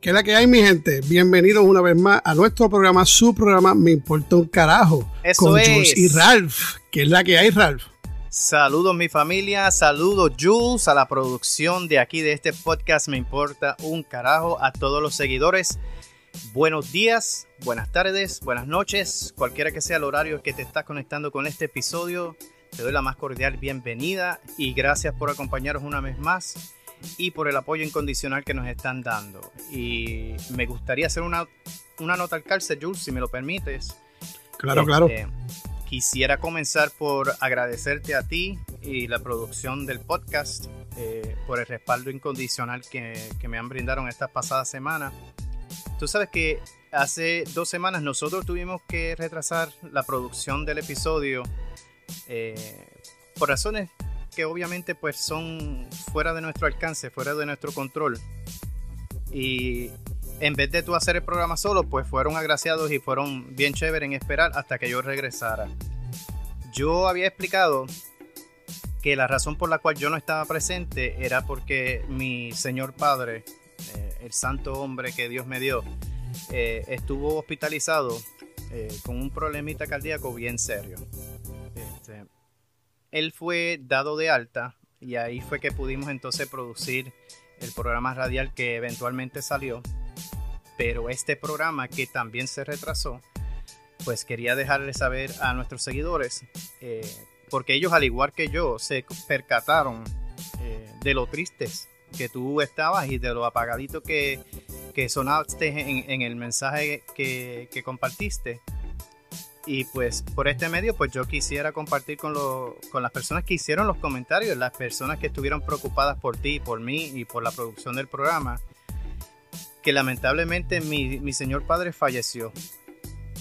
¿Qué es la que hay, mi gente? Bienvenidos una vez más a nuestro programa, su programa Me Importa un Carajo. Eso con es. Jules y Ralph. ¿Qué es la que hay, Ralph? Saludos mi familia, saludos Jules a la producción de aquí de este podcast Me Importa un Carajo, a todos los seguidores. Buenos días, buenas tardes, buenas noches, cualquiera que sea el horario que te estás conectando con este episodio, te doy la más cordial bienvenida y gracias por acompañarnos una vez más y por el apoyo incondicional que nos están dando. Y me gustaría hacer una, una nota al cárcel, Jules, si me lo permites. Claro, claro. Este, Quisiera comenzar por agradecerte a ti y la producción del podcast eh, por el respaldo incondicional que, que me han brindado estas pasadas semanas. Tú sabes que hace dos semanas nosotros tuvimos que retrasar la producción del episodio eh, por razones que obviamente pues son fuera de nuestro alcance, fuera de nuestro control. Y en vez de tú hacer el programa solo, pues fueron agraciados y fueron bien chéveres en esperar hasta que yo regresara. Yo había explicado que la razón por la cual yo no estaba presente era porque mi señor padre, eh, el santo hombre que Dios me dio, eh, estuvo hospitalizado eh, con un problemita cardíaco bien serio. Él fue dado de alta y ahí fue que pudimos entonces producir el programa radial que eventualmente salió. Pero este programa que también se retrasó, pues quería dejarle saber a nuestros seguidores, eh, porque ellos al igual que yo se percataron eh, de lo tristes que tú estabas y de lo apagadito que, que sonaste en, en el mensaje que compartiste. Y pues por este medio, pues yo quisiera compartir con, lo, con las personas que hicieron los comentarios, las personas que estuvieron preocupadas por ti, por mí y por la producción del programa, que lamentablemente mi, mi señor padre falleció.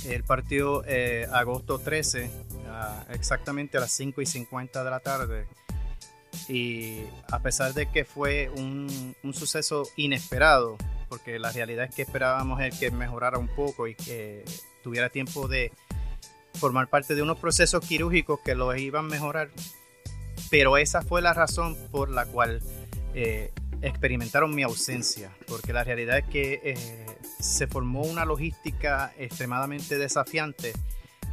Él partió eh, agosto 13, ah, exactamente a las 5 y 50 de la tarde. Y a pesar de que fue un, un suceso inesperado, porque la realidad es que esperábamos el que mejorara un poco y que tuviera tiempo de formar parte de unos procesos quirúrgicos que lo iban a mejorar. Pero esa fue la razón por la cual eh, experimentaron mi ausencia, porque la realidad es que eh, se formó una logística extremadamente desafiante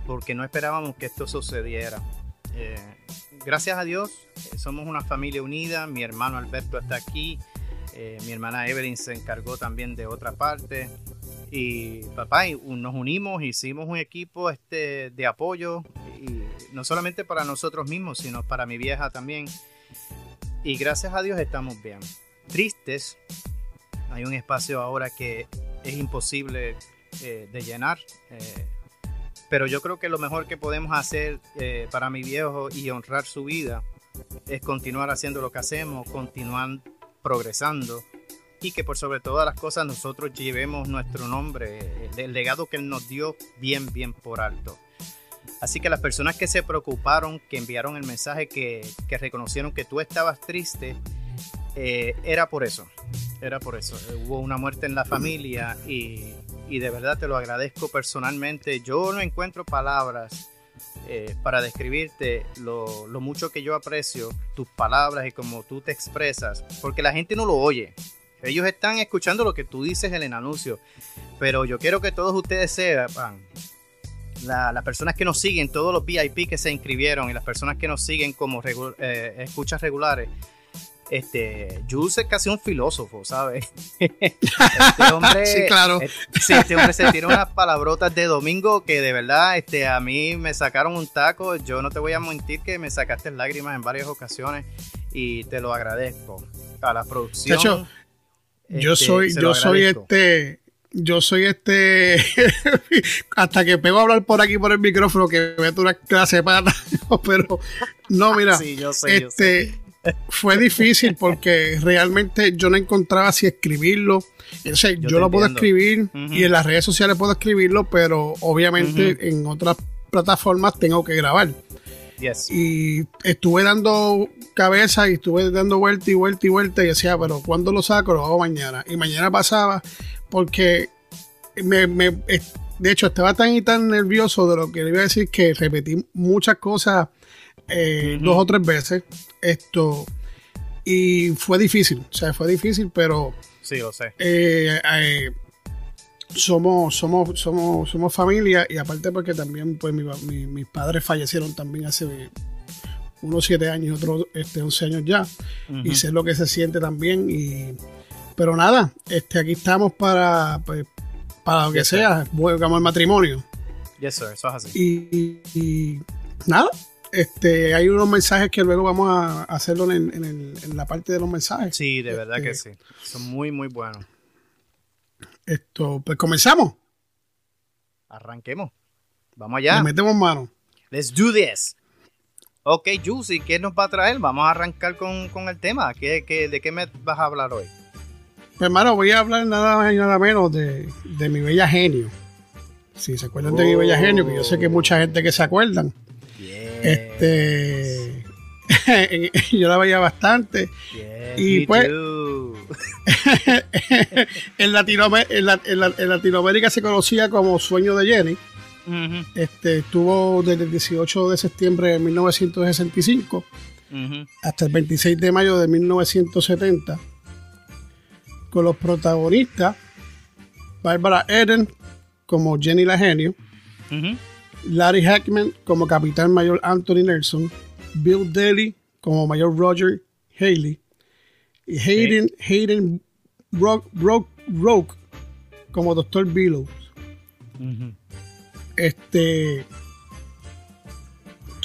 porque no esperábamos que esto sucediera. Eh, gracias a Dios, somos una familia unida, mi hermano Alberto está aquí, mi hermana Evelyn se encargó también de otra parte. Y papá, y nos unimos, hicimos un equipo este, de apoyo, y no solamente para nosotros mismos, sino para mi vieja también. Y gracias a Dios estamos bien. Tristes, hay un espacio ahora que es imposible eh, de llenar. eh, pero yo creo que lo mejor que podemos hacer eh, para mi viejo y honrar su vida es continuar haciendo lo que hacemos, continuar progresando y que por sobre todas las cosas nosotros llevemos nuestro nombre, el legado que él nos dio bien, bien por alto. Así que las personas que se preocuparon, que enviaron el mensaje, que, que reconocieron que tú estabas triste, eh, era por eso, era por eso. Eh, hubo una muerte en la familia y, y de verdad te lo agradezco personalmente. Yo no encuentro palabras eh, para describirte lo, lo mucho que yo aprecio tus palabras y cómo tú te expresas, porque la gente no lo oye. Ellos están escuchando lo que tú dices en el anuncio, pero yo quiero que todos ustedes sepan, la- las personas que nos siguen, todos los VIP que se inscribieron y las personas que nos siguen como regu- eh, escuchas regulares, este, Jules es casi un filósofo, ¿sabes? Este hombre, Sí, claro. eh, sí, este hombre se tira unas palabrotas de domingo que de verdad este, a mí me sacaron un taco. Yo no te voy a mentir que me sacaste lágrimas en varias ocasiones y te lo agradezco. A la producción. De hecho, Yo este, soy, yo soy este, yo soy este, hasta que pego a hablar por aquí por el micrófono que meto una clase para, pero no, mira, Sí, yo sé, yo sé. este, fue difícil porque realmente yo no encontraba si escribirlo. Sea, yo, lo puedo escribir y en las redes sociales puedo escribirlo, pero obviamente en otras plataformas tengo que grabar. Yes. Y estuve dando cabeza y estuve dando vuelta y vuelta y vuelta y decía, pero ¿cuándo lo saco? Lo hago mañana. Y mañana pasaba porque me, me- de hecho estaba tan y tan nervioso de lo que le iba a decir que repetí muchas cosas eh, dos o tres veces. Esto y fue difícil, o sea, fue difícil, pero Sí, lo sé. Eh, eh, somos, somos, somos, somos familia y aparte porque también pues mi- mi- mis padres fallecieron también hace unos 7 años, otros este, 11 años ya y sé lo que se siente también y pero nada, este aquí estamos para pues, para lo que Yes, sea, como el matrimonio Yes, sir, eso es así. y, y- y nada, este hay unos mensajes que luego vamos a hacerlo en, en el- en la parte de los mensajes. Sí, de verdad que Este, sí. Son muy, muy buenos. Esto, pues comenzamos, Arranquemos. Vamos allá. le metemos mano. Let's do this. Ok, Juicy, ¿qué nos va a traer? Vamos a arrancar con, con el tema. ¿Qué, qué, de qué me vas a hablar hoy? Pues hermano, voy a hablar nada más y nada menos de, de mi bella genio. Si se acuerdan de mi bella genio, que yo sé que mucha gente que se acuerdan. Este. yo la veía bastante. Y pues- en, Latinoamé- en la- en la- en Latinoamérica se conocía como Sueño de Jenny. Este, estuvo desde el 18 de septiembre de 1965 ujú. hasta el 26 de mayo de 1970 con los protagonistas Barbara Eden como Jenny la genio. Larry Hackman como capitán mayor Anthony Nelson, Bill Daly como mayor Roger Haley y Hayden, Hayden Rock, Rock, Rock como doctor Billows. Este.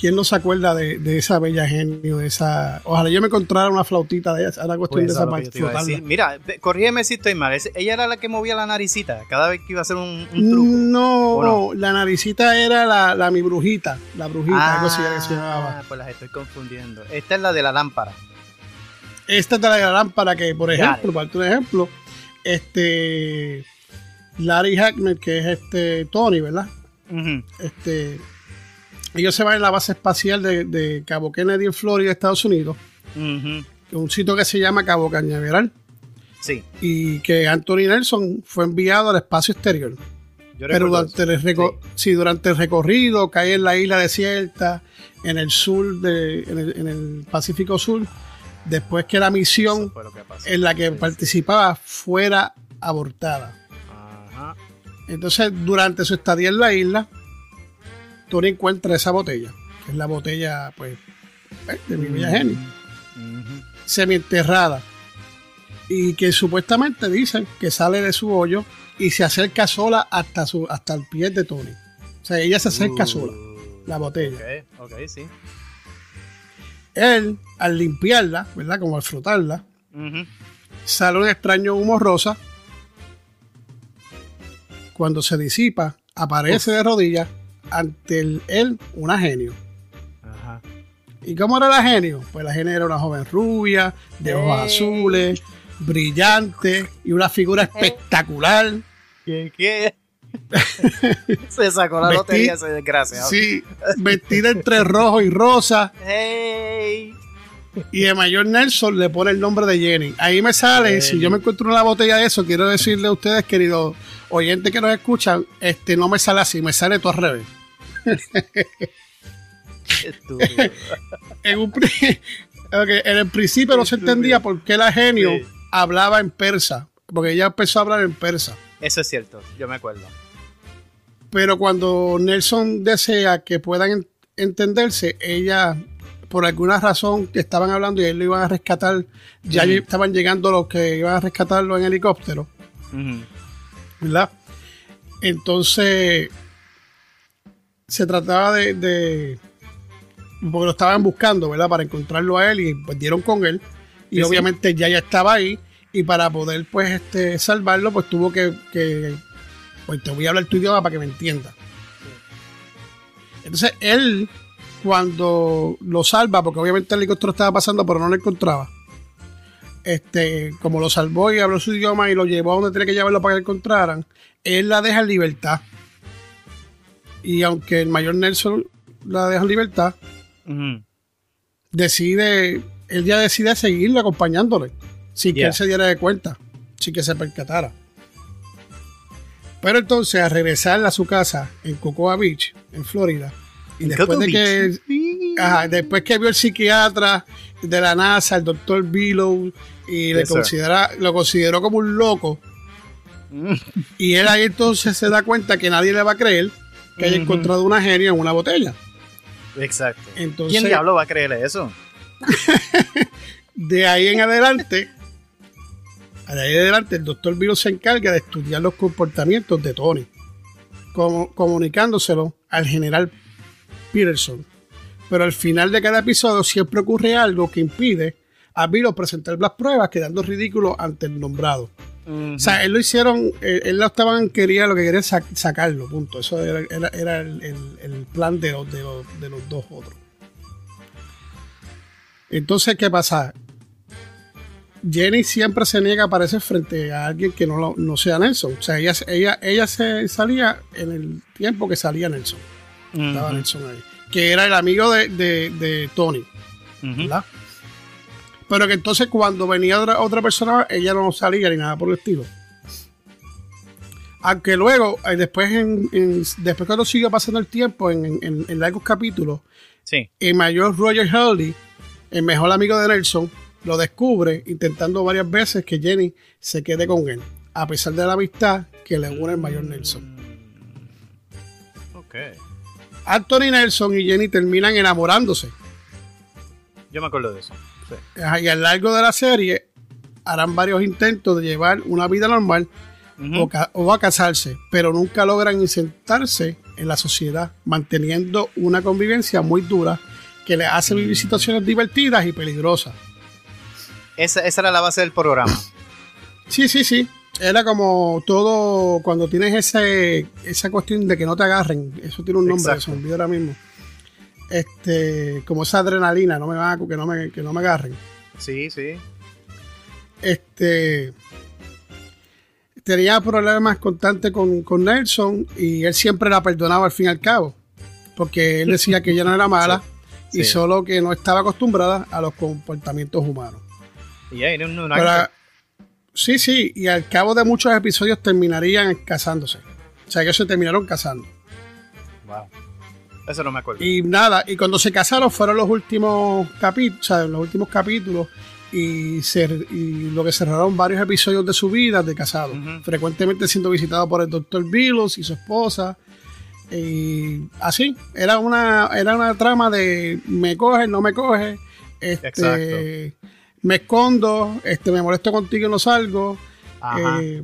¿Quién no se acuerda de, de esa bella genio? De esa. Ojalá yo me encontrara una flautita de ella. Era cuestión Pues de esa parte. Mira, corrígeme si estoy mal. Ella era la que movía la naricita cada vez que iba a hacer un, un truco. No, ¿O la naricita era la, la mi brujita. La brujita, algo así que se llamaba. Ah, pues las estoy confundiendo. Esta es la de la lámpara. Esta es de la lámpara que, por ejemplo, para un ejemplo, este. Larry Hackman, que es este Tony, ¿verdad? Este. Ellos se van en la base espacial de, de Cabo Kennedy en Florida, Estados Unidos. Un sitio que se llama Cabo Cañaveral. Sí, y que Anthony Nelson fue enviado al espacio exterior. yo Pero durante el, reco- sí, durante el recorrido cae en la isla desierta, en el sur, de, en, el, en el Pacífico Sur, después que la misión que en la que Sí, sí. participaba fuera abortada. Ajá. Entonces, durante su estadía en la isla, Tony encuentra esa botella, que es la botella, pues, eh, de mi bella genio, Ujú. semienterrada. Y que supuestamente dicen que sale de su hoyo y se acerca sola hasta, su, hasta el pie de Tony. O sea, ella se acerca Uh, sola, la botella. Ok, ok, sí. Él, al limpiarla, ¿verdad? Como al frotarla, sale un extraño humo rosa. Cuando se disipa, aparece de rodillas ante el- él una genio. Ajá. ¿Y cómo era la genio? Pues la genio era una joven rubia, de ojos azules, brillante y una figura espectacular. ¿Qué? ¿Qué? Se sacó la lotería ese desgraciado. Sí, vestida entre rojo y rosa. ¡Hey! Y de mayor Nelson le pone el nombre de Jenny. Ahí me sale, Jenny. si yo me encuentro una botella de eso, quiero decirle a ustedes, queridos oyentes que nos escuchan, este no me sale así, me sale todo al revés. Estúpido. En, un el principio no se entendía por qué la genio Sí. hablaba en persa, porque ella empezó a hablar en persa. Eso es cierto, yo me acuerdo. Pero cuando Nelson desea que puedan en- entenderse, ella, por alguna razón, estaban hablando y él lo iban a rescatar, ya estaban llegando los que iban a rescatarlo en helicóptero, Ujú. ¿verdad? Entonces, se trataba de, de- porque lo estaban buscando, ¿verdad? Para encontrarlo a él y pues dieron con él. Y Sí, sí. obviamente ya ya estaba ahí y para poder pues este salvarlo pues tuvo que, que pues te voy a hablar tu idioma para que me entiendas. Entonces él cuando lo salva, porque obviamente el helicóptero estaba pasando pero no lo encontraba. Este, como lo salvó y habló su idioma y lo llevó a donde tenía que llevarlo para que lo encontraran, él la deja en libertad. Y aunque el mayor Nelson la deja en libertad, decide, él ya decide seguirlo acompañándole, sin que él se diera de cuenta, sin que se percatara. Pero entonces, a regresar a su casa en Cocoa Beach, en Florida, y En después Cocoa de que, ajá, después que vio el psiquiatra de la NASA, el doctor Billow, y le considera, lo consideró como un loco. Mm. Y él ahí entonces se da cuenta que nadie le va a creer que haya encontrado una genia en una botella. Exacto. Entonces, ¿Quién diablo va a creerle eso? de ahí en adelante, de ahí en adelante, el doctor Vilo se encarga de estudiar los comportamientos de Tony, como, comunicándoselo al general Peterson. Pero al final de cada episodio siempre ocurre algo que impide a Vilo presentar las pruebas, quedando ridículo ante el nombrado. O sea, él lo hicieron, él, lo estaban, quería, lo que quería es sacarlo, punto. Eso era, el, plan de los, de, los, dos otros. Entonces, ¿qué pasa? Jenny siempre se niega a aparecer frente a alguien que no, no sea Nelson. O sea, ella, ella, ella se salía en el tiempo que salía Nelson. Estaba Nelson ahí. Que era el amigo de, de, Tony. ¿Verdad? Pero que entonces cuando venía otra, persona, ella no salía ni nada por el estilo. Aunque luego, eh, después, en, después cuando siguió pasando el tiempo en, en, largos capítulos, el mayor Roger Hurley, el mejor amigo de Nelson, lo descubre intentando varias veces que Jenny se quede con él, a pesar de la amistad que le une el mayor Nelson. Ok. Anthony Nelson y Jenny terminan enamorándose. Yo me acuerdo de eso. Y a lo largo de la serie harán varios intentos de llevar una vida normal o, a casarse, pero nunca logran insertarse en la sociedad, manteniendo una convivencia muy dura que les hace vivir mm. situaciones divertidas y peligrosas. Esa, era la base del programa. Sí, sí, sí. Era como todo, cuando tienes ese, esa cuestión de que no te agarren, eso tiene un nombre, se me olvidó ahora mismo este, como esa adrenalina, no me va, que no me, que no me agarren. Sí, sí. Este tenía problemas constantes con, con, Nelson y él siempre la perdonaba al fin y al cabo. Porque él decía que ella no era mala y solo que no estaba acostumbrada a los comportamientos humanos. Y ahí, no, sí, sí, y al cabo de muchos episodios terminarían casándose. O sea, que se terminaron casando. Wow. Eso no me acuerdo. Y nada, y cuando se casaron fueron los últimos capítulos, o sea, los últimos capítulos y, lo que cerraron varios episodios de su vida de casado, frecuentemente siendo visitado por el doctor Vilos y su esposa. Y así, era una, era una trama de me coge, no me coge, este, me escondo, este, me molesto contigo y no salgo. Eh,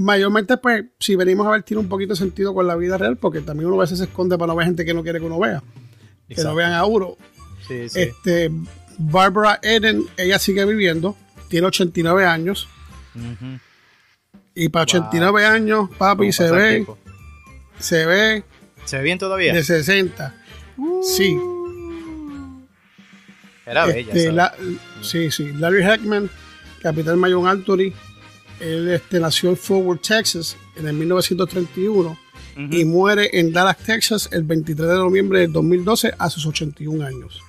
mayormente, pues, si venimos a ver, tiene un poquito de sentido con la vida real, porque también uno a veces se esconde para no ver gente que no quiere que uno vea. Que no vean a uno. Este, Barbara Eden, ella sigue viviendo, tiene 89 años. Y para 89 años, papi, se ve. Se ve. ¿Se ve bien todavía? De 60. Sí. Era este, bella. sí, sí. Larry Heckman, Capitán Mayon Anthony, él este, nació en Fort Worth, Texas, en el 1931 y muere en Dallas, Texas, el 23 de noviembre del 2012 a sus 81 años.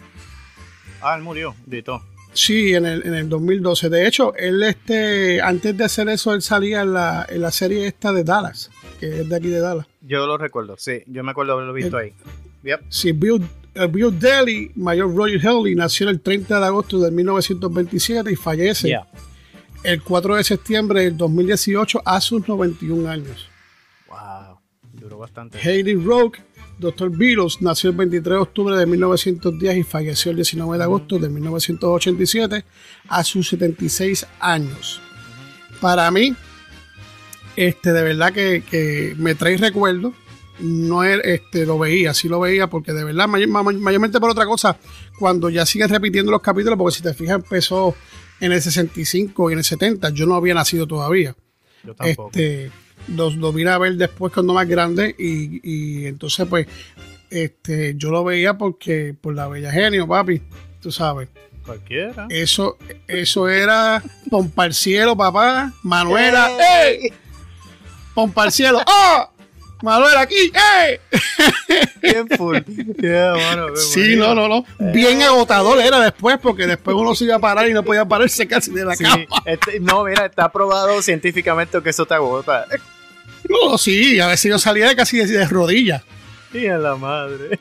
Ah, él murió, de todo. Sí, en el, en el 2012. De hecho, él, este, antes de hacer eso, él salía en la, en la serie esta de Dallas, que es de aquí de Dallas. Yo lo recuerdo, sí, yo me acuerdo haberlo visto ahí. Sí, Bill, eh, Bill Daly, mayor Roger Haley, nació el 30 de agosto de 1927 y fallece el 4 de septiembre del 2018 a sus 91 años. Wow, duró bastante. Hayley Rogue, Dr. Beatles, nació el 23 de octubre de 1910 y falleció el 19 de agosto de 1987 a sus 76 años. Para mí, este, de verdad que, me trae recuerdo. No este, lo veía, sí lo veía, porque de verdad, mayormente por otra cosa, cuando ya siguen repitiendo los capítulos, porque si te fijas, empezó en el 65 y en el 70. Yo no había nacido todavía. Yo tampoco. Este, lo, vine a ver después cuando más grande y, y, entonces pues este yo lo veía porque por la bella genio, papi, tú sabes. Cualquiera. Eso, eso era Pompa al cielo, papá. Manuela, ¡ey! Pompa al cielo, ¡oh! Manuel aquí, ¡eh! Bien full. sí, no, no, no. Bien agotador era después, porque después uno se iba a parar y no podía pararse casi de la cama. Este, no, mira, está probado científicamente que eso te agota. No, sí, a veces yo salía de casi de, rodillas. Y a la madre.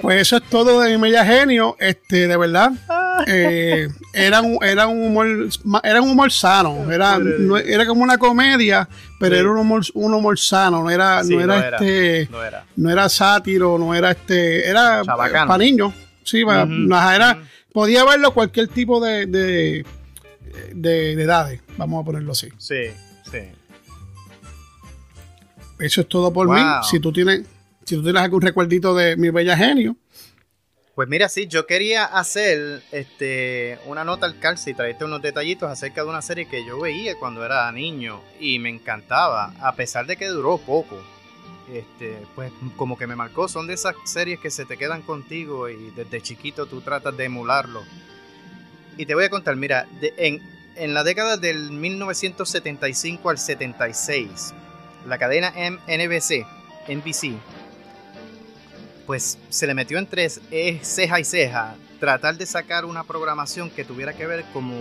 Pues eso es todo de mi media genio, este, de verdad. Ah eh, era, un, era un humor era un humor sano era, era como una comedia pero era un humor, un humor sano no era no era, este no era. sátiro no era este era para niños sí era podía verlo cualquier tipo de, de, de, edades vamos a ponerlo así. Sí sí. Eso es todo por mí. Si tú tienes si tú tienes algún recuerdito de mi bella genio pues mira, sí, yo quería hacer este, una nota al calce y traerte unos detallitos acerca de una serie que yo veía cuando era niño y me encantaba, a pesar de que duró poco. Este, pues como que me marcó, son de esas series que se te quedan contigo y desde chiquito tú tratas de emularlo. Y te voy a contar, mira, en, en la década del 1975 al 76, la cadena NBC, NBC, pues se le metió entre ceja y ceja tratar de sacar una programación que tuviera que ver como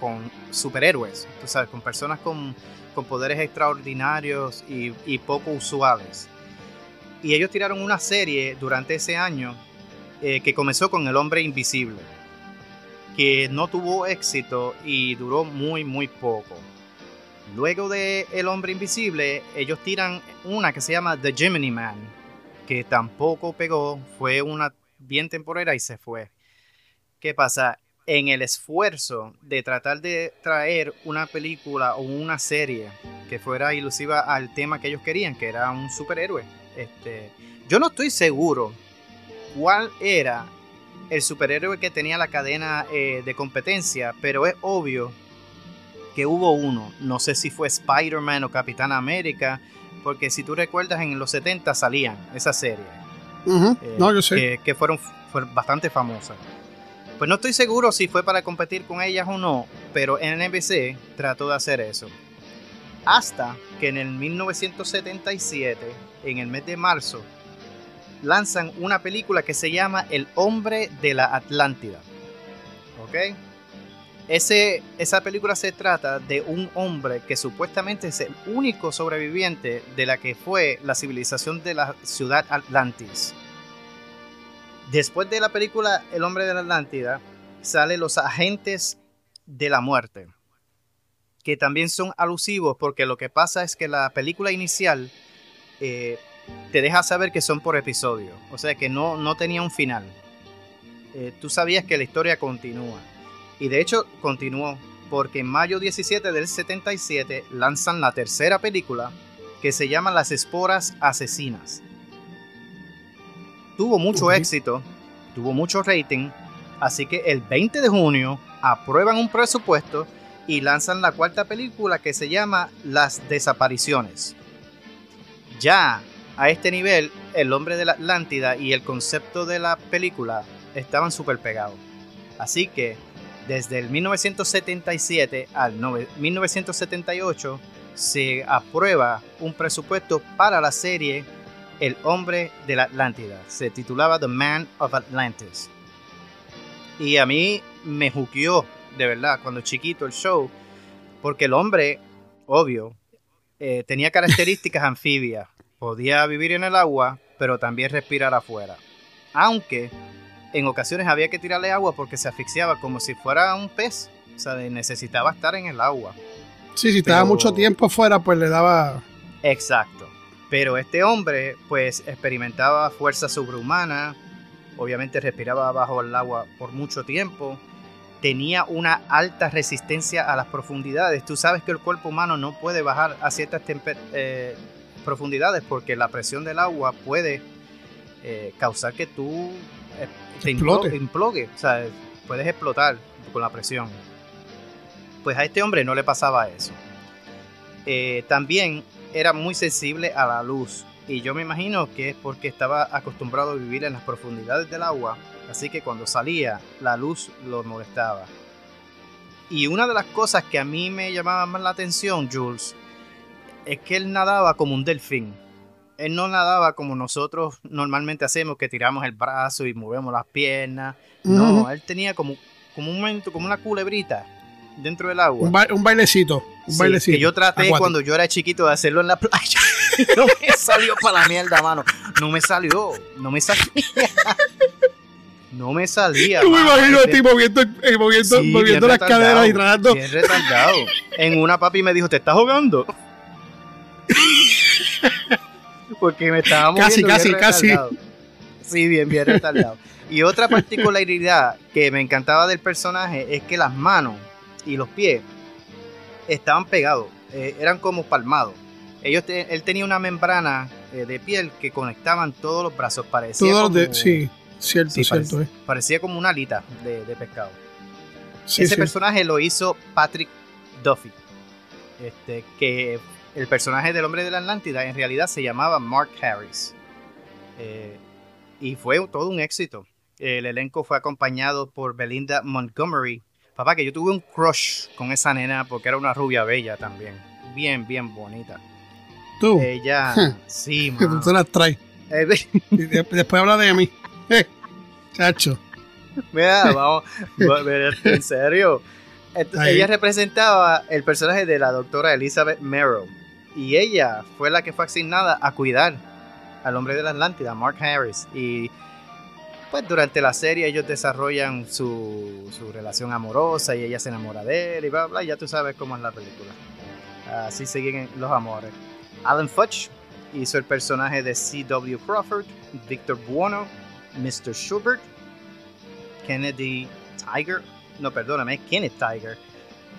con superhéroes, tú sabes, con personas con, poderes extraordinarios y, poco usuales. Y ellos tiraron una serie durante ese año eh, que comenzó con El Hombre Invisible, que no tuvo éxito y duró muy, muy poco. Luego de El Hombre Invisible, ellos tiran una que se llama The Gemini Man, que tampoco pegó, fue una bien temporera y se fue. ¿Qué pasa? En el esfuerzo de tratar de traer una película o una serie que fuera ilusiva al tema que ellos querían, que era un superhéroe, este, yo no estoy seguro cuál era el superhéroe que tenía la cadena eh, de competencia, pero es obvio que hubo uno. No sé si fue Spider-Man o Capitán América porque si tú recuerdas, en los 70 salían esas series. Eh, no, yo sé. Que, fueron, bastante famosas. Pues no estoy seguro si fue para competir con ellas o no, pero NBC trató de hacer eso. Hasta que en el 1977, en el mes de marzo, lanzan una película que se llama El hombre de la Atlántida. ¿Ok? Ese, esa película se trata de un hombre que supuestamente es el único sobreviviente de la que fue la civilización de la ciudad Atlantis. Después de la película El hombre de la Atlántida, salen los agentes de la muerte, que también son alusivos porque lo que pasa es que la película inicial eh, te deja saber que son por episodio, o sea que no, no tenía un final. Eh, tú sabías que la historia continúa. Y de hecho continuó, porque en mayo 17 del 77 lanzan la tercera película que se llama Las Esporas Asesinas. Tuvo mucho éxito, tuvo mucho rating, así que el 20 de junio aprueban un presupuesto y lanzan la cuarta película que se llama Las Desapariciones. Ya a este nivel, el hombre de la Atlántida y el concepto de la película estaban súper pegados. Así que desde el 1977 al 1978 se aprueba un presupuesto para la serie El hombre de la Atlántida. Se titulaba The Man of Atlantis. Y a mí me juqueó, de verdad, cuando chiquito el show, porque el hombre, obvio, eh, tenía características anfibias. Podía vivir en el agua, pero también respirar afuera. Aunque en ocasiones había que tirarle agua porque se asfixiaba como si fuera un pez. O sea, necesitaba estar en el agua. Sí, si estaba mucho tiempo fuera, pues le daba... Exacto. Pero este hombre, pues, experimentaba fuerza sobrehumana, obviamente respiraba bajo el agua por mucho tiempo, tenía una alta resistencia a las profundidades. Tú sabes que el cuerpo humano no puede bajar a ciertas eh, profundidades porque la presión del agua puede eh, causar que tú te implogue. O sea, puedes explotar con la presión. Pues a este hombre no le pasaba eso. Eh, también era muy sensible a la luz. Y yo me imagino que es porque estaba acostumbrado a vivir en las profundidades del agua. Así que cuando salía, la luz lo molestaba. Y una de las cosas que a mí me llamaba más la atención, Jules, es que él nadaba como un delfín él no nadaba como nosotros normalmente hacemos, que tiramos el brazo y movemos las piernas. No, él tenía como, como un momento, como una culebrita dentro del agua. Un, bailecito. Un bailecito. Que yo traté cuando yo era chiquito de hacerlo en la playa. no me salió para la mierda, mano. No me salió. No me salió. No me salía. Yo me imagino a Este- ti moviendo, eh, moviendo, Sí, moviendo las caderas y tratando. Bien retardado. En una papi me dijo, ¿te estás jugando? Porque me estaba moviendo Casi, bien casi, casi. retardado. Sí, bien, bien retardado. Y otra particularidad que me encantaba del personaje es que las manos y los pies estaban pegados, eh, eran como palmados. Ellos te- él tenía una membrana eh, de piel que conectaban todos los brazos, parecía de, como- sí, cierto, Sí, cierto. eh. parecía como una alita de, de pescado. Sí, Ese sí. personaje lo hizo Patrick Duffy. Este, que el personaje del hombre de la Atlántida en realidad se llamaba Mark Harris. Eh, y fue todo un éxito. El elenco fue acompañado por Belinda Montgomery. Papá, que yo tuve un crush con esa nena porque era una rubia bella también. Bien, bien bonita. Tú, Ella, sí, que tú te las traes. Eh, después habla de mí. Eh, chacho. Mira, vamos, en serio. Ella representaba el personaje de la doctora Elizabeth Merrill. Y ella fue la que fue asignada a cuidar al hombre de la Atlántida, Mark Harris. Y pues durante la serie ellos desarrollan su, su relación amorosa y ella se enamora de él y bla, bla. Ya tú sabes cómo es la película. Así siguen los amores. Alan Futch hizo el personaje de C.W. Crawford, Victor Buono, Mr. Schubert, Kennedy Tiger, no perdóname, Kenneth Tiger,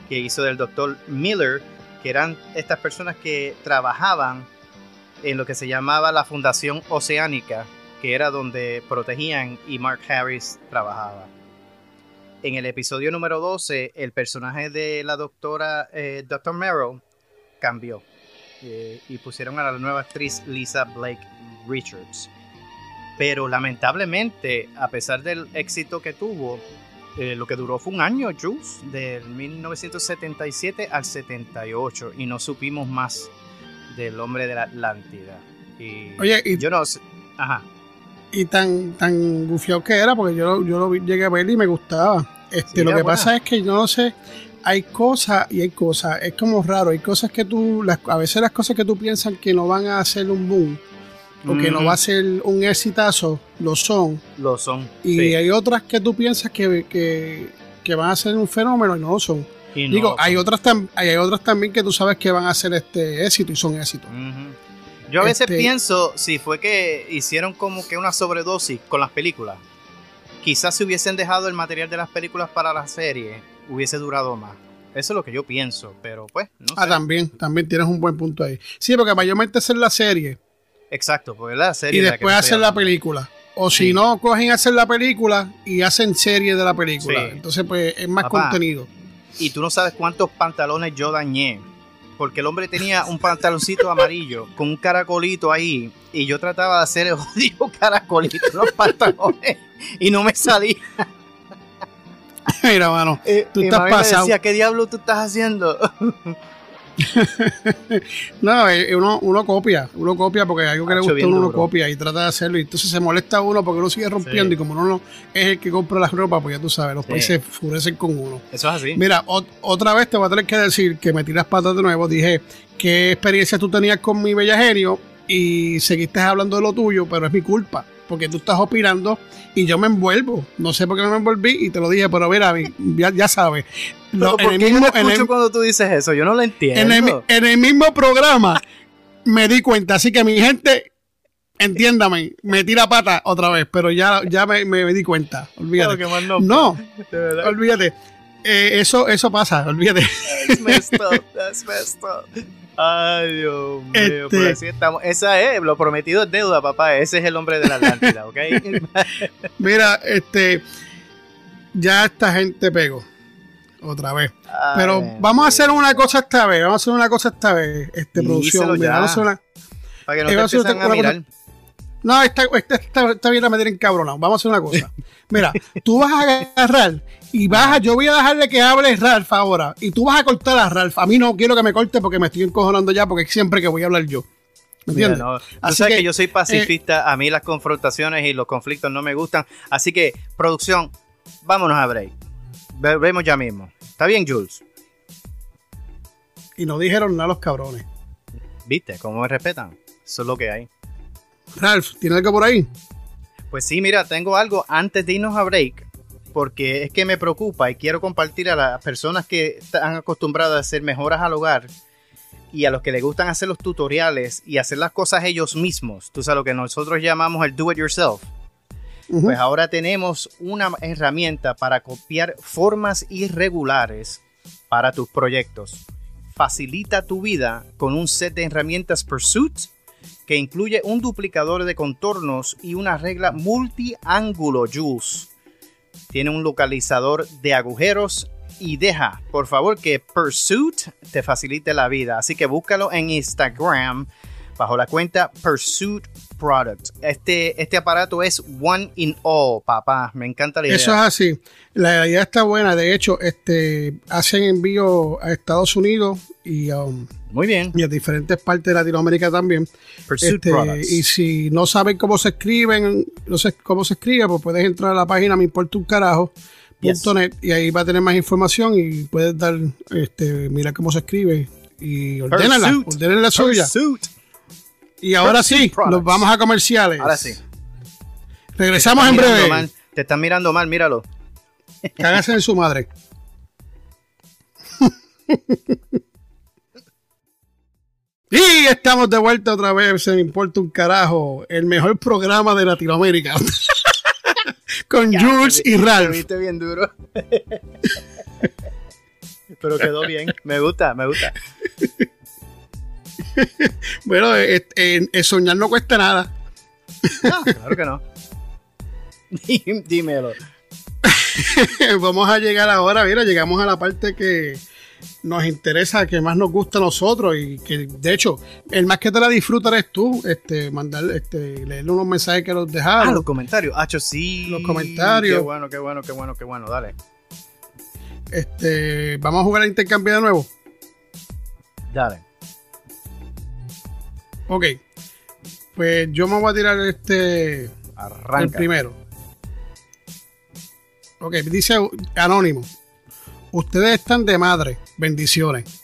que hizo del doctor Miller, eran estas personas que trabajaban en lo que se llamaba la Fundación Oceánica, que era donde protegían y Mark Harris trabajaba. En el episodio número 12, el personaje de la doctora eh, Dr. Merrill cambió eh, y pusieron a la nueva actriz Lisa Blake Richards. Pero lamentablemente, a pesar del éxito que tuvo, eh, lo que duró fue un año, Jules, del 1977 al 78, y no supimos más del hombre de la Atlántida. Y Oye, y, yo no sé. Ajá. y tan, tan gufiado que era, porque yo, yo lo vi- llegué a ver y me gustaba. Este, Sí, lo que buena. pasa es que yo no sé, hay cosas y hay cosas, es como raro, hay cosas que tú, las, a veces las cosas que tú piensas que no van a hacer un boom, o que no va a ser un exitazo, lo son. Lo son. Y sí. hay otras que tú piensas que, que, que van a ser un fenómeno y no lo son. Y no Digo, hay otras, hay otras también que tú sabes que van a ser este éxito y son éxitos. Yo a veces Este- pienso si fue que hicieron como que una sobredosis con las películas. Quizás si hubiesen dejado el material de las películas para la serie, hubiese durado más. Eso es lo que yo pienso, pero pues, no Ah, sé. también, también tienes un buen punto ahí. Sí, porque mayormente hacer la serie Exacto, porque la serie y la después hacer la película. O Sí. si no, cogen hacer la película y hacen serie de la película. Sí. Entonces, pues es más Papá. contenido. Y tú no sabes cuántos pantalones yo dañé. Porque el hombre tenía un pantaloncito amarillo con un caracolito ahí. Y yo trataba de hacer el jodido caracolito en los pantalones. Y no me salía. Mira, mano, Tú y estás me decía, ¿qué diablo tú estás haciendo? no, eh, uno, uno copia, uno copia porque algo que le gusta uno, copia y trata de hacerlo. Y entonces se molesta uno porque uno sigue rompiendo Sí. y como uno no es el que compra las ropa, pues ya tú sabes, los Sí. países enfurecen con uno. Eso es así. Mira, ot- otra vez te voy a tener que decir que me tiras patas de nuevo. Dije, ¿qué experiencia tú tenías con mi bella genio? Y seguiste hablando de lo tuyo, pero es mi culpa. Porque tú estás opinando y yo me envuelvo. No sé por qué no me envolví y te lo dije, pero mira, mi- ya, ya sabes. Lo- Pero en, ¿por el qué yo mismo, en, el, cuando tú dices eso? Yo no lo entiendo. en el- en el mismo programa me di cuenta. Así que mi gente, entiéndame, me tira pata otra vez, pero ya, ya me, me di cuenta. Olvídate. Claro que más no. No, olvídate. Eh, eso, eso pasa, olvídate. That's messed up. That's messed up. Ay, Dios mío. Este- así estamos. Esa es, lo prometido es deuda, papá. Ese es el hombre de la Atlántida, ¿ok? Mira, este, ya esta gente pegó otra vez. Pero vamos a hacer una cosa esta vez, vamos a hacer una cosa esta vez, este, producción. Mira, vamos a hacer una- Para que no Eh, te a cosa- mirar. No, esta, esta, esta, esta viene a meter en cabrón. Vamos a hacer una cosa. Mira, tú vas a agarrar y vas a, yo voy a dejarle que hable Ralph ahora. Y tú vas a cortar a Ralph. A mí no quiero que me corte porque me estoy encojonando ya porque es siempre que voy a hablar yo. ¿Me Mira, no, Así que, que, eh, yo soy pacifista, a mí las confrontaciones y los conflictos no me gustan. Así que, producción, vámonos a break. Ve- Vemos ya mismo. ¿Está bien, Jules? Y no dijeron nada los cabrones. ¿Viste cómo me respetan? Eso es lo que hay. Ralph, ¿tiene algo por ahí? Pues sí, mira, tengo algo antes de irnos a break, porque es que me preocupa y quiero compartir a las personas que están acostumbradas a hacer mejoras al hogar y a los que les gustan hacer los tutoriales y hacer las cosas ellos mismos. Tú sabes lo que nosotros llamamos el do it yourself. Pues ahora tenemos una herramienta para copiar formas irregulares para tus proyectos. Facilita tu vida con un set de herramientas Pursuit que incluye un duplicador de contornos y una regla multiángulo Juice. Tiene un localizador de agujeros y deja, por favor, que Pursuit te facilite la vida. Así que búscalo en Instagram bajo la cuenta Pursuit Product. Este, este aparato es one in all, papá. Me encanta la idea. Eso es así. La idea está buena. De hecho, este, hacen envío a Estados Unidos y, um, Muy bien. y a diferentes partes de Latinoamérica también. Este, y si no saben cómo se escriben, no sé cómo se escribe, pues puedes entrar a la página me importa un carajo. y ahí va a tener más información y puedes dar, este, mira cómo se escribe y ordénala, ordénala la suya. Y ahora sí, nos vamos a comerciales. Ahora sí. Regresamos en breve. Te están mirando mal, míralo. Cágase en su madre. y estamos de vuelta otra vez. Se me importa un carajo. El mejor programa de Latinoamérica. Con Jules y Ralph. Me viste bien duro. Pero quedó bien. Me gusta, me gusta. bueno, soñar no cuesta nada. claro que no. Dímelo. Vamos a llegar ahora, mira, llegamos a la parte que nos interesa, que más nos gusta a nosotros y que de hecho, el más que te la disfrutas eres tú, este, mandar, este, leerle unos mensajes que los dejaron. Ah, los comentarios. Hacho, sí. Los comentarios. Qué bueno, qué bueno, qué bueno, qué bueno, dale. Este, vamos a jugar a intercambio de nuevo. Dale. Ok. Pues yo me voy a tirar este. Arranca. El primero. Ok, dice Anónimo. Ustedes están de madre. Bendiciones.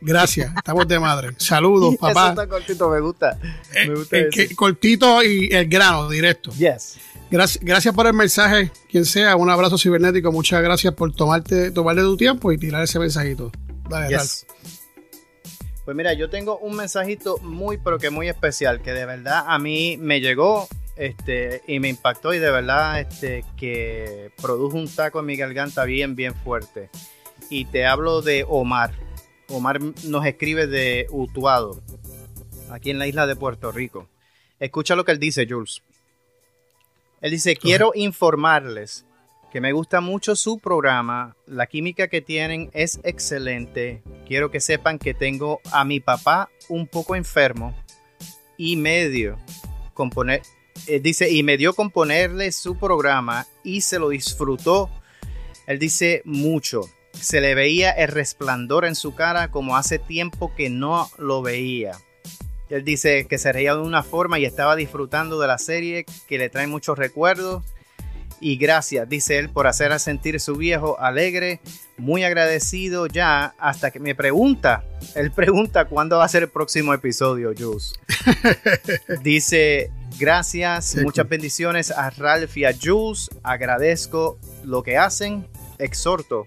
Gracias, estamos de madre. Saludos, papá. Eso está cortito, me gusta. Me eh, gusta eh, cortito y el grano, directo. Yes. Gracias, gracias por el mensaje, quien sea. Un abrazo cibernético. Muchas gracias por tomarte, tomarle tu tiempo y tirar ese mensajito. Dale, yes. Pues mira, yo tengo un mensajito muy, pero que muy especial, que de verdad a mí me llegó este, y me impactó y de verdad este, que produjo un taco en mi garganta bien, bien fuerte. Y te hablo de Omar. Omar nos escribe de Utuado, aquí en la isla de Puerto Rico. Escucha lo que él dice, Jules. Él dice, quiero informarles que me gusta mucho su programa, la química que tienen es excelente. Quiero que sepan que tengo a mi papá un poco enfermo y medio componer, eh, dice, y me dio componerle su programa y se lo disfrutó. Él dice mucho. Se le veía el resplandor en su cara como hace tiempo que no lo veía. Él dice que se reía de una forma y estaba disfrutando de la serie que le trae muchos recuerdos y gracias, dice él, por hacer a sentir su viejo alegre, muy agradecido ya, hasta que me pregunta, él pregunta cuándo va a ser el próximo episodio, Jules. dice, gracias, muchas bendiciones a Ralph y a Jules, agradezco lo que hacen, exhorto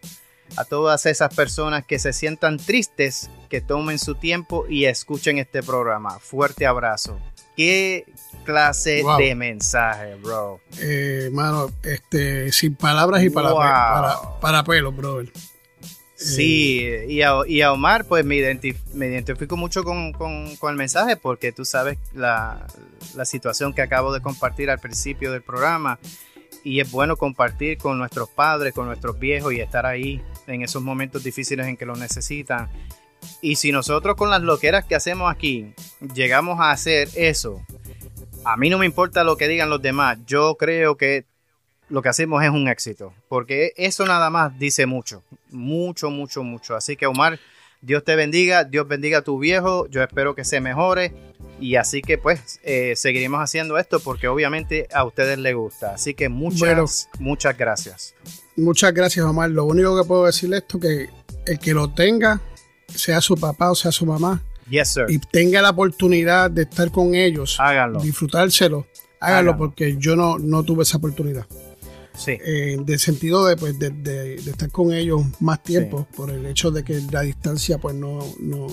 a todas esas personas que se sientan tristes, que tomen su tiempo y escuchen este programa. Fuerte abrazo. ¿Qué clase de mensaje, bro? Eh, mano, este, sin palabras y para, para, para pelo, bro. Sí, y a, Omar, pues me, identifico mucho con, el mensaje porque tú sabes la, la, situación que acabo de compartir al principio del programa y es bueno compartir con nuestros padres, con nuestros viejos y estar ahí en esos momentos difíciles en que lo necesitan y si nosotros con las loqueras que hacemos aquí llegamos a hacer eso, a mí no me importa lo que digan los demás. Yo creo que lo que hacemos es un éxito. Porque eso nada más dice mucho. Mucho, mucho, mucho. Así que Omar, Dios te bendiga. Dios bendiga a tu viejo. Yo espero que se mejore. Y así que pues eh, seguiremos haciendo esto porque obviamente a ustedes les gusta. Así que muchas, muchas gracias. Muchas gracias Omar. Lo único que puedo decirle esto que el que lo tenga sea su papá o sea su mamá, yes, sir. y tenga la oportunidad de estar con ellos, Háganlo. disfrutárselo, hágalo porque yo no, no tuve esa oportunidad. Sí. Eh, de sentido de, pues, de, de- de estar con ellos más tiempo, por el hecho de que la distancia, pues no, no,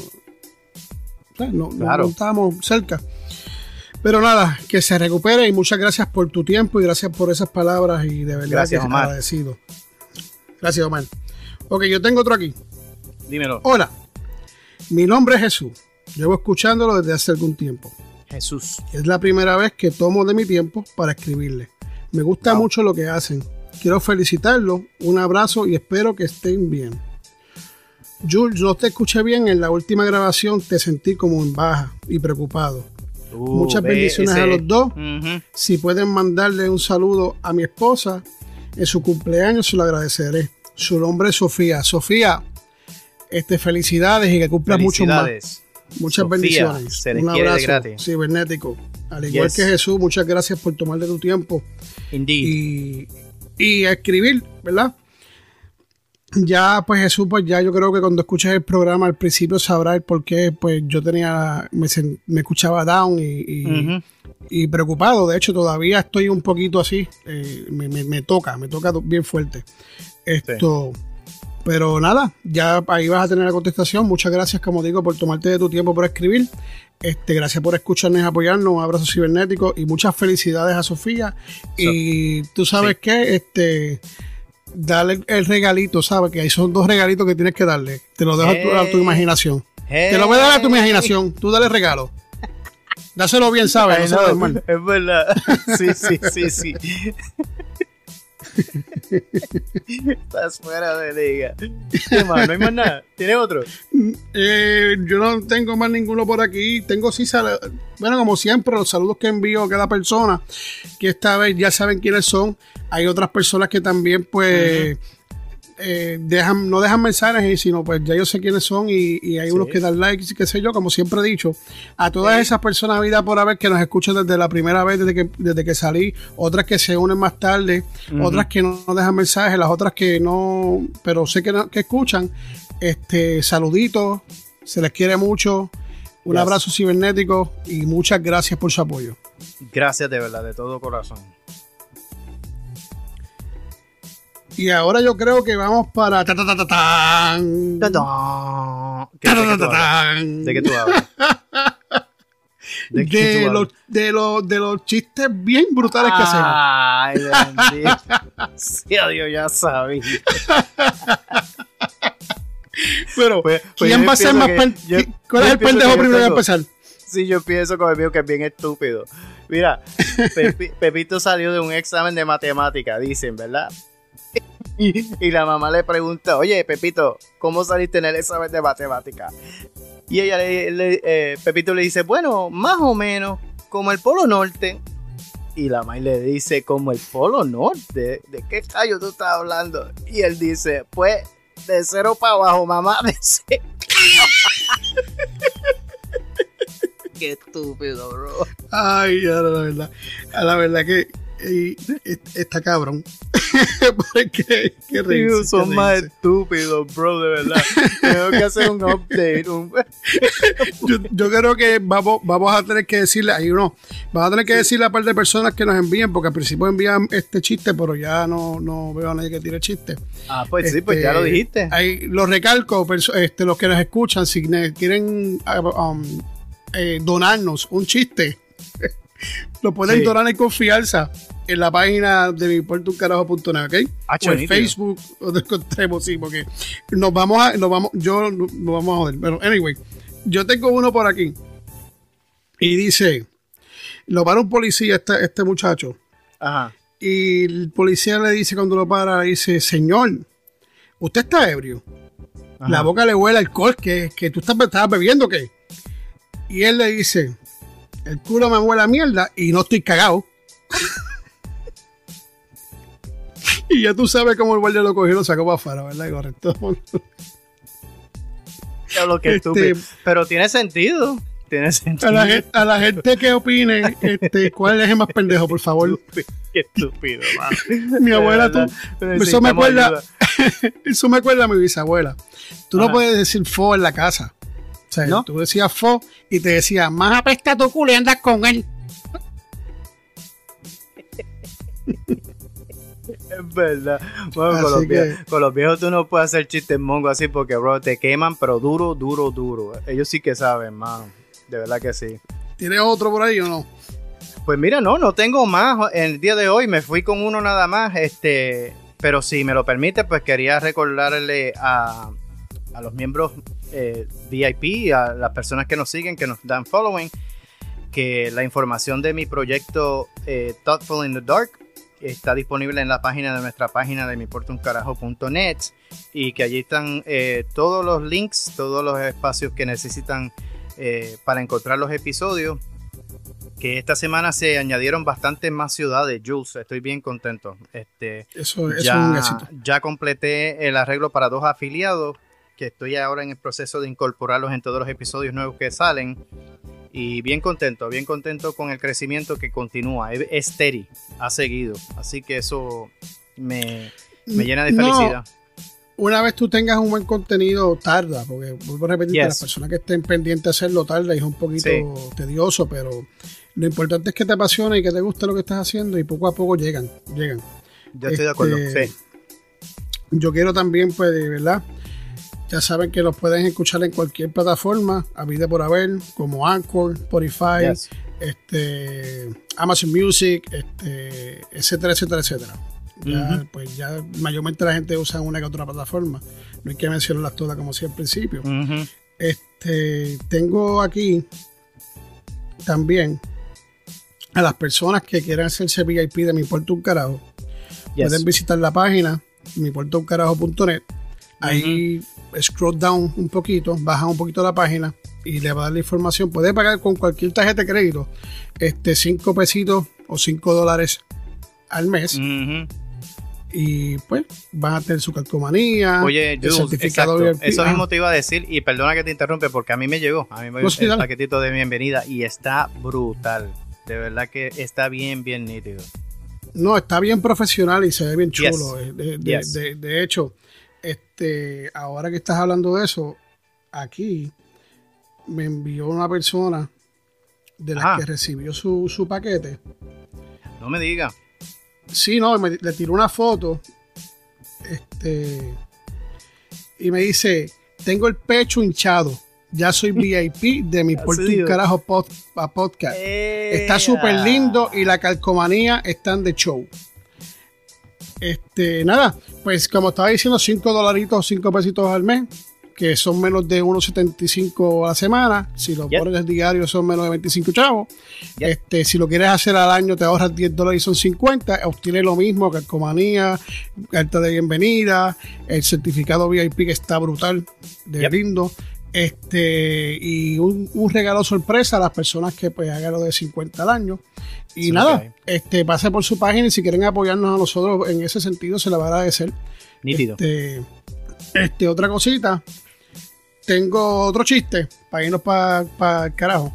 no- Claro. no estábamos cerca. Pero nada, que se recupere y muchas gracias por tu tiempo y gracias por esas palabras y de verdad Gracias, que Omar. agradecido. Gracias, Omar. Ok, yo tengo otro aquí. Dímelo. Hola, mi nombre es Jesús. Llevo escuchándolo desde hace algún tiempo. Jesús. Es la primera vez que tomo de mi tiempo para escribirle. Me gusta Wow. mucho lo que hacen. Quiero felicitarlo, un abrazo y espero que estén bien. Jules, no te escuché bien en la última grabación, te sentí como en baja y preocupado. Uh, Muchas bendiciones a los dos. Si pueden mandarle un saludo a mi esposa en su cumpleaños, se lo agradeceré. Su nombre es Sofía. Sofía, este, felicidades y que cumplas mucho más. Muchas Sofía, bendiciones. se les Un quiere de abrazo gratis. cibernético. Al igual Yes. que Jesús, muchas gracias por tomarle tu tiempo Indeed. y, y escribir, ¿verdad? Ya, pues Jesús, pues ya yo creo que cuando escuches el programa al principio sabrás por qué, pues yo tenía, me, escuchaba down y, y- Ujú. y preocupado. De hecho, todavía estoy un poquito así. eh, me, me- me toca, me toca bien fuerte. Esto. Pero nada, ya ahí vas a tener la contestación. Muchas gracias, como digo, por tomarte de tu tiempo por escribir. Este, gracias por escucharnos y apoyarnos. Un abrazo cibernético y muchas felicidades a Sofía. y tú sabes sí. qué, este, dale el regalito, ¿sabes? Que ahí son dos regalitos que tienes que darle. Te lo dejo a, tu, a tu Hey. imaginación. Te lo voy a dar a tu imaginación. Tú dale regalo. Dáselo bien, ¿sabes? No. Es verdad. Sí, sí, sí, sí. Estás fuera de liga. ¿Qué más? ¿No hay más nada? ¿Tienes otro? Eh, yo no tengo más ninguno por aquí. Tengo sí, bueno, como siempre, los saludos que envío a cada persona, que esta vez ya saben quiénes son. Hay otras personas que también, pues, eh, dejan, no dejan mensajes, sino pues ya yo sé quiénes son y, y hay Sí. unos que dan likes y qué sé yo, como siempre he dicho. A todas esas personas vida por haber que nos escuchan desde la primera vez, desde que, desde que salí, otras que se unen más tarde, otras que no, no dejan mensajes, las otras que no, pero sé que, no- que escuchan. Este, saluditos, se les quiere mucho. Un abrazo cibernético y muchas gracias por su apoyo. Gracias de verdad, de todo corazón. Y ahora yo creo que vamos para. ta, ta, ta, ta, tan. Ta-da. ¿Qué- Ta, ¿De ta, qué tú ta, ta, hablas? tan. ¿De qué tú hablas? ¿De qué De tú los, de, los, de los chistes bien brutales que hacemos. Ay, bendito. Sí, Dios, ya sabía. Pero, Pues- pues ¿quién va a ser más yo- ¿Cuál yo es el pendejo que primero que tengo- empezar? Sí, yo pienso con el mío que es bien estúpido. Mira, Pepi- Pepito salió de un examen de matemática, dicen, ¿verdad? Y, y la mamá le pregunta, oye, Pepito, ¿cómo saliste en el examen de matemática? Y ella le, le- eh, Pepito le dice, bueno, más o menos, como el Polo Norte. Y la mamá le dice, como el Polo Norte, ¿de qué callo tú estás hablando? Y él dice, pues, de cero para abajo, mamá, de cero. Qué estúpido, bro. Ay, a la verdad. A la verdad que eh, está cabrón. Porque, reírse, son más estúpidos, bro, de verdad. Tengo que hacer un update. un- Yo, yo creo que vamos, vamos a tener que decirle, ahí no, vamos a tener que decirle a un par de personas que nos envíen, porque al principio envían este chiste, pero ya no, no veo a nadie que tire chiste. Ah, pues sí, pues ya Este, lo dijiste. Ahí los recalco, este, los que nos escuchan, si quieren ah, um, eh, donarnos un chiste, lo pueden Sí. donar en confianza en la página de mi puertouncarajo.net, ¿ok? Hacho, o en. Facebook, o encontremos, sí, porque nos vamos a, nos vamos, yo nos vamos a joder. Pero, anyway, yo tengo uno por aquí. Y dice, lo para un policía este, este muchacho. Ajá. Y el policía le dice cuando lo para, le dice, señor, usted está ebrio. ajá. La boca le huele alcohol, que, que tú estás, bebiendo, ¿qué? Y él le dice, el culo me huele a mierda y no estoy cagado. y ya tú sabes cómo el guardia lo cogió y lo sacó para afuera, ¿verdad? Correcto. Este-. Pero tiene sentido. Tiene sentido. A la, gente, a la gente que opine, este, ¿cuál es el más pendejo, por favor? Qué estúpido, mano. Mi abuela, tú, eso me acuerda, eso me acuerda a mi bisabuela. Tú no puedes decir fo en la casa. O sea, ¿No? tú decías fo y te decía, más apesta tu culo y andas con él. Es verdad. Bueno, con los, viejos, con los, viejos, tú no puedes hacer chistes mongo así porque, bro, te queman, pero duro, duro, duro. Ellos sí que saben, mano. De verdad que sí. ¿Tienes otro por ahí o no? Pues mira, no, no tengo más. El día de hoy me fui con uno nada más. Este, pero si me lo permite, pues quería recordarle a, a los miembros eh, VIP, a las personas que nos siguen, que nos dan following, que la información de mi proyecto eh, Thoughtful in the Dark está disponible en la página de nuestra página de miportuncarajo.net y que allí están eh, todos los links, todos los espacios que necesitan eh, para encontrar los episodios. Que esta semana se añadieron bastantes más ciudades, Jules. Estoy bien contento. Este, eso, eso ya, es un éxito. Ya completé el arreglo para dos afiliados, que estoy ahora en el proceso de incorporarlos en todos los episodios nuevos que salen y bien contento, bien contento con el crecimiento que continúa. Es steady, ha seguido. Así que eso me, llena de felicidad. una vez tú tengas un buen contenido, tarda, porque vuelvo a repetir, las personas que estén pendientes de hacerlo tarda y es un poquito tedioso, pero lo importante es que te apasione y que te guste lo que estás haciendo y poco a poco llegan, llegan. Yo estoy de acuerdo, este, sí. Yo quiero también, pues, de verdad, ya saben que los pueden escuchar en cualquier plataforma, a vida por haber, como Anchor, Spotify, este, Amazon Music, este, etcétera, etcétera, etcétera. Ya, Pues ya mayormente la gente usa una que otra plataforma. No hay que mencionarlas todas como decía al principio. Este, tengo aquí también a las personas que quieran hacerse VIP de mi puerto un carajo. Pueden visitar la página mipuertouncarajo.net Ahí scroll down un poquito, baja un poquito la página y le va a dar la información. Puede pagar con cualquier tarjeta de crédito, este 5 pesitos o 5 dólares al mes. Y pues van a tener su calcomanía. Oye, certificado Eso mismo te iba a decir, y perdona que te interrumpe, porque a mí me llegó. A mí me llegó el paquetito de bienvenida y está brutal. De verdad que está bien, bien nítido. No, está bien profesional y se ve bien chulo. Eh, de, hecho, este, ahora que estás hablando de eso, aquí me envió una persona de la que recibió su, paquete. No me diga. Sí, no, le tiró una foto. Este. Y me dice: Tengo el pecho hinchado. Ya soy VIP de mi Puerto un Carajo podcast. Está súper lindo y la calcomanía están de show. Este, nada, pues como estaba diciendo, 5 dolaritos, 5 pesitos al mes, que son menos de 1.75 a la semana. Si lo pones el diario son menos de 25 chavos. Este, si lo quieres hacer al año te ahorras 10 dólares y son 50. Obtienes lo mismo, calcomanía, carta de bienvenida, el certificado VIP que está brutal, de lindo. Este, y un, regalo sorpresa a las personas que pues hagan lo de 50 al año. Y nada, este, pase por su página y si quieren apoyarnos a nosotros en ese sentido, se la va a agradecer. Nítido. Este, este, otra cosita. Tengo otro chiste para irnos para pa el carajo.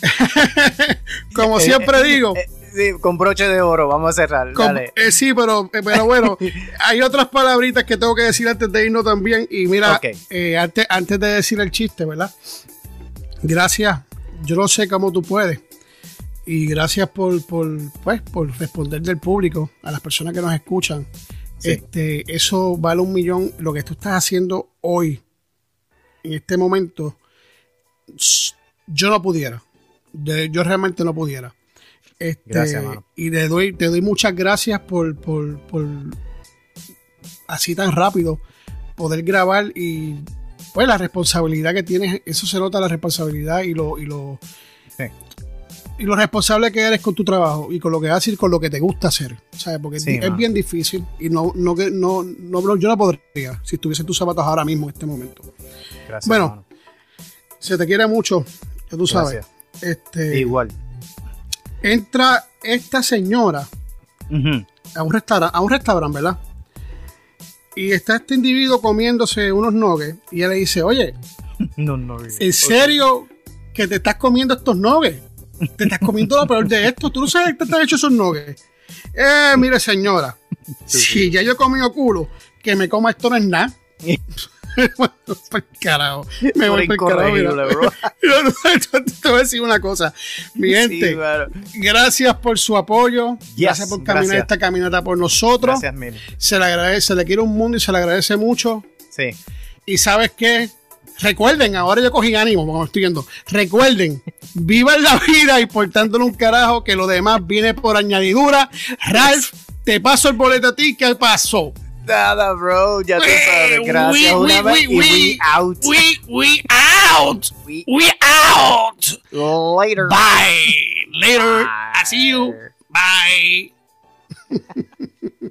Como eh, siempre eh, digo. Eh, sí, con broche de oro, vamos a cerrar. sí, pero, pero bueno, hay otras palabritas que tengo que decir antes de irnos también. Y mira, antes, antes de decir el chiste, ¿verdad? Gracias. Yo no sé cómo tú puedes y gracias por, por, pues, por responder del público a las personas que nos escuchan. Este, eso vale un millón. Lo que tú estás haciendo hoy, en este momento, yo no pudiera. yo realmente no pudiera. Este, gracias, Y te doy, te doy muchas gracias por, por, por así tan rápido poder grabar y pues la responsabilidad que tienes, eso se nota la responsabilidad y lo, y lo y lo responsable que eres con tu trabajo y con lo que haces y con lo que te gusta hacer. ¿Sabes? Porque es bien difícil y no, no, no, no, yo no podría si estuviese en tus zapatos ahora mismo en este momento. Gracias. Bueno, se te quiere mucho, ya tú sabes. Este, Igual. Entra esta señora a un restaurante, a un restaurante, ¿verdad? Y está este individuo comiéndose unos nuggets y ella le dice, oye, no. ¿en serio que te estás comiendo estos nuggets? Te estás comiendo lo peor de esto. Tú no sabes que te han hecho esos nuggets. Eh, mire, señora. si ya yo he comido culo, que me coma esto no es nada. por carajo. Me voy por carajo. Mira. Bro. Te voy a decir una cosa. Mi gente, sí, gracias por su apoyo. gracias por caminar esta caminata por nosotros. Gracias, mil. Se le agradece, se le quiere un mundo y se le agradece mucho. Sí. Y sabes qué? Recuerden, ahora yo cogí ánimo, como estoy viendo. Recuerden, vivan la vida y portándole un carajo que lo demás viene por añadidura. Ralph, te paso el boleto a ti, ¿qué pasó? Nada, bro, ya te sabes. Gracias we, una we, vez we, we, out. We, we out. We, we out. Later. Bye. Later. Bye. I see you. Bye.